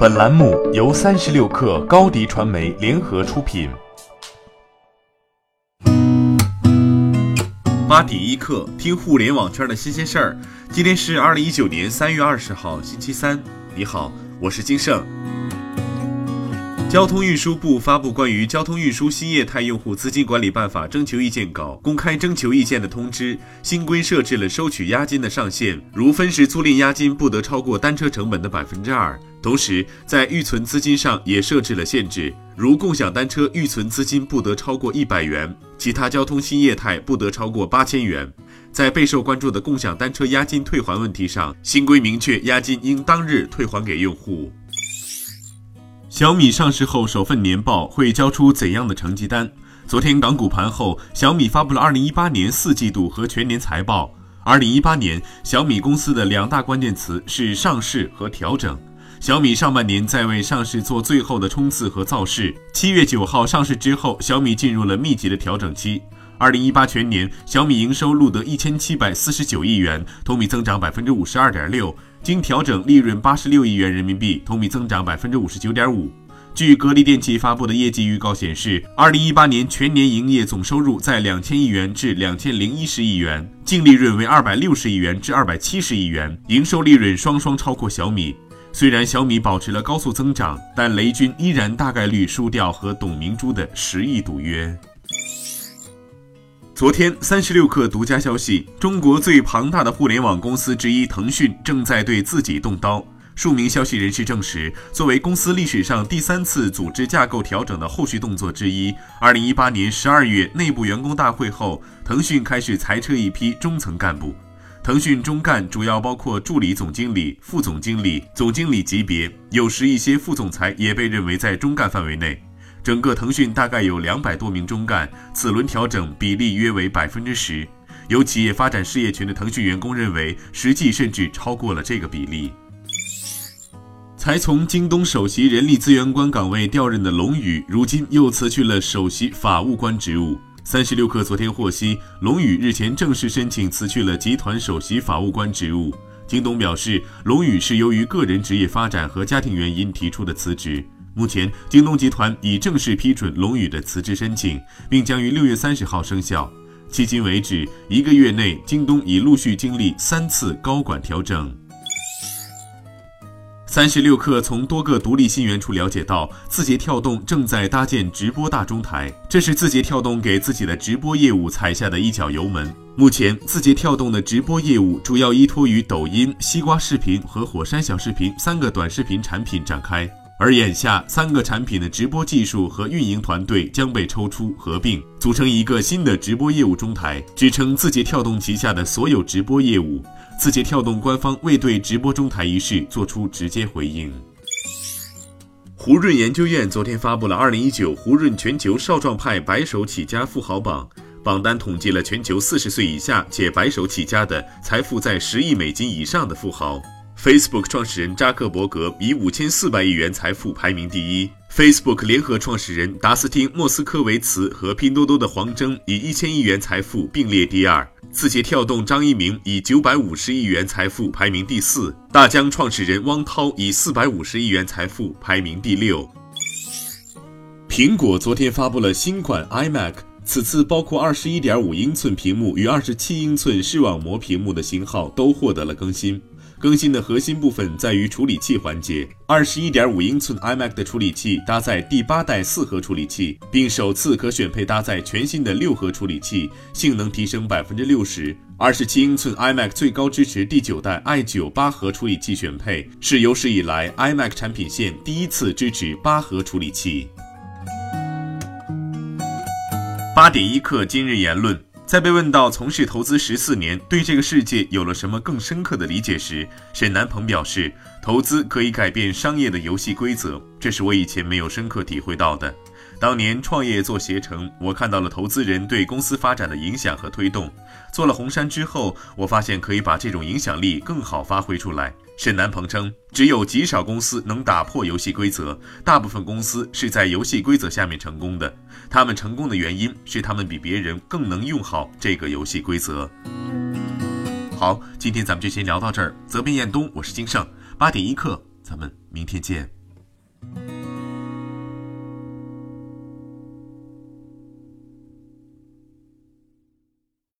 本栏目由三十六氪高低传媒联合出品。八点一刻，听互联网圈的新鲜事儿。今天是二零一九年三月二十号，星期三。你好，我是金盛。交通运输部发布关于《交通运输新业态用户资金管理办法》征求意见稿公开征求意见的通知，新规设置了收取押金的上限，如分时租赁押金不得超过单车成本的百分之二。同时，在预存资金上也设置了限制，如共享单车预存资金不得超过一百元，其他交通新业态不得超过八千元。在备受关注的共享单车押金退还问题上，新规明确押金应当日退还给用户。小米上市后首份年报会交出怎样的成绩单？昨天港股盘后，小米发布了二零一八年四季度和全年财报。二零一八年，小米公司的两大关键词是上市和调整。小米上半年在为上市做最后的冲刺和造势。七月九号上市之后，小米进入了密集的调整期。二零一八全年，小米营收录得一千七百四十九亿元，同比增长百分之五十二点六。经调整利润八十六亿元人民币，同比增长百分之五十九点五。据格力电器发布的业绩预告显示，二零一八年全年营业总收入在两千亿元至两千零一十亿元，净利润为二百六十亿元至二百七十亿元，营收利润双双超过小米。虽然小米保持了高速增长，但雷军依然大概率输掉和董明珠的十亿赌约。昨天，三十六氪独家消息，中国最庞大的互联网公司之一腾讯正在对自己动刀。数名消息人士证实，作为公司历史上第三次组织架构调整的后续动作之一，二零一八年十二月内部员工大会后，腾讯开始裁撤一批中层干部。腾讯中干主要包括助理总经理、副总经理、总经理级别，有时一些副总裁也被认为在中干范围内。整个腾讯大概有两百多名中干，此轮调整比例约为百分之十。有企业发展事业群的腾讯员工认为，实际甚至超过了这个比例。才从京东首席人力资源官岗位调任的龙宇，如今又辞去了首席法务官职务。三十六氪昨天获悉，龙宇日前正式申请辞去了集团首席法务官职务。京东表示，龙宇是由于个人职业发展和家庭原因提出的辞职。目前，京东集团已正式批准龙宇的辞职申请，并将于六月三十号生效。迄今为止，一个月内，京东已陆续经历三次高管调整。三十六氪从多个独立信源处了解到，字节跳动正在搭建直播大中台，这是字节跳动给自己的直播业务踩下的一脚油门。目前，字节跳动的直播业务主要依托于抖音、西瓜视频和火山小视频三个短视频产品展开。而眼下，三个产品的直播技术和运营团队将被抽出合并，组成一个新的直播业务中台，支撑字节跳动旗下的所有直播业务。字节跳动官方未对直播中台一事做出直接回应。胡润研究院昨天发布了二零一九胡润全球少壮派白手起家富豪榜，榜单统计了全球四十岁以下且白手起家的财富在十亿美金以上的富豪。Facebook 创始人扎克伯格以五千四百亿元财富排名第一，Facebook 联合创始人达斯汀·莫斯科维茨和拼多多的黄峥以一千亿元财富并列第二，字节跳动张一鸣以九百五十亿元财富排名第四，大疆创始人汪涛以四百五十亿元财富排名第六。苹果昨天发布了新款 iMac，此次包括二十一点五英寸屏幕与二十七英寸视网膜屏幕的型号都获得了更新。更新的核心部分在于处理器环节，二十一点五英寸 iMac 的处理器搭载第八代四核处理器，并首次可选配搭载全新的六核处理器，性能提升百分之六十。二十七英寸 iMac 最高支持第九代 i 九八核处理器选配，是有史以来 iMac 产品线第一次支持八核处理器。八点一刻，今日言论。在被问到从事投资十四年对这个世界有了什么更深刻的理解时，沈南鹏表示，投资可以改变商业的游戏规则，这是我以前没有深刻体会到的。当年创业做携程，我看到了投资人对公司发展的影响和推动；做了红杉之后，我发现可以把这种影响力更好发挥出来。沈南鹏称，只有极少公司能打破游戏规则，大部分公司是在游戏规则下面成功的。他们成功的原因是他们比别人更能用好这个游戏规则。好，今天咱们就先聊到这儿。责编：彦东，我是金盛，八点一刻，咱们明天见。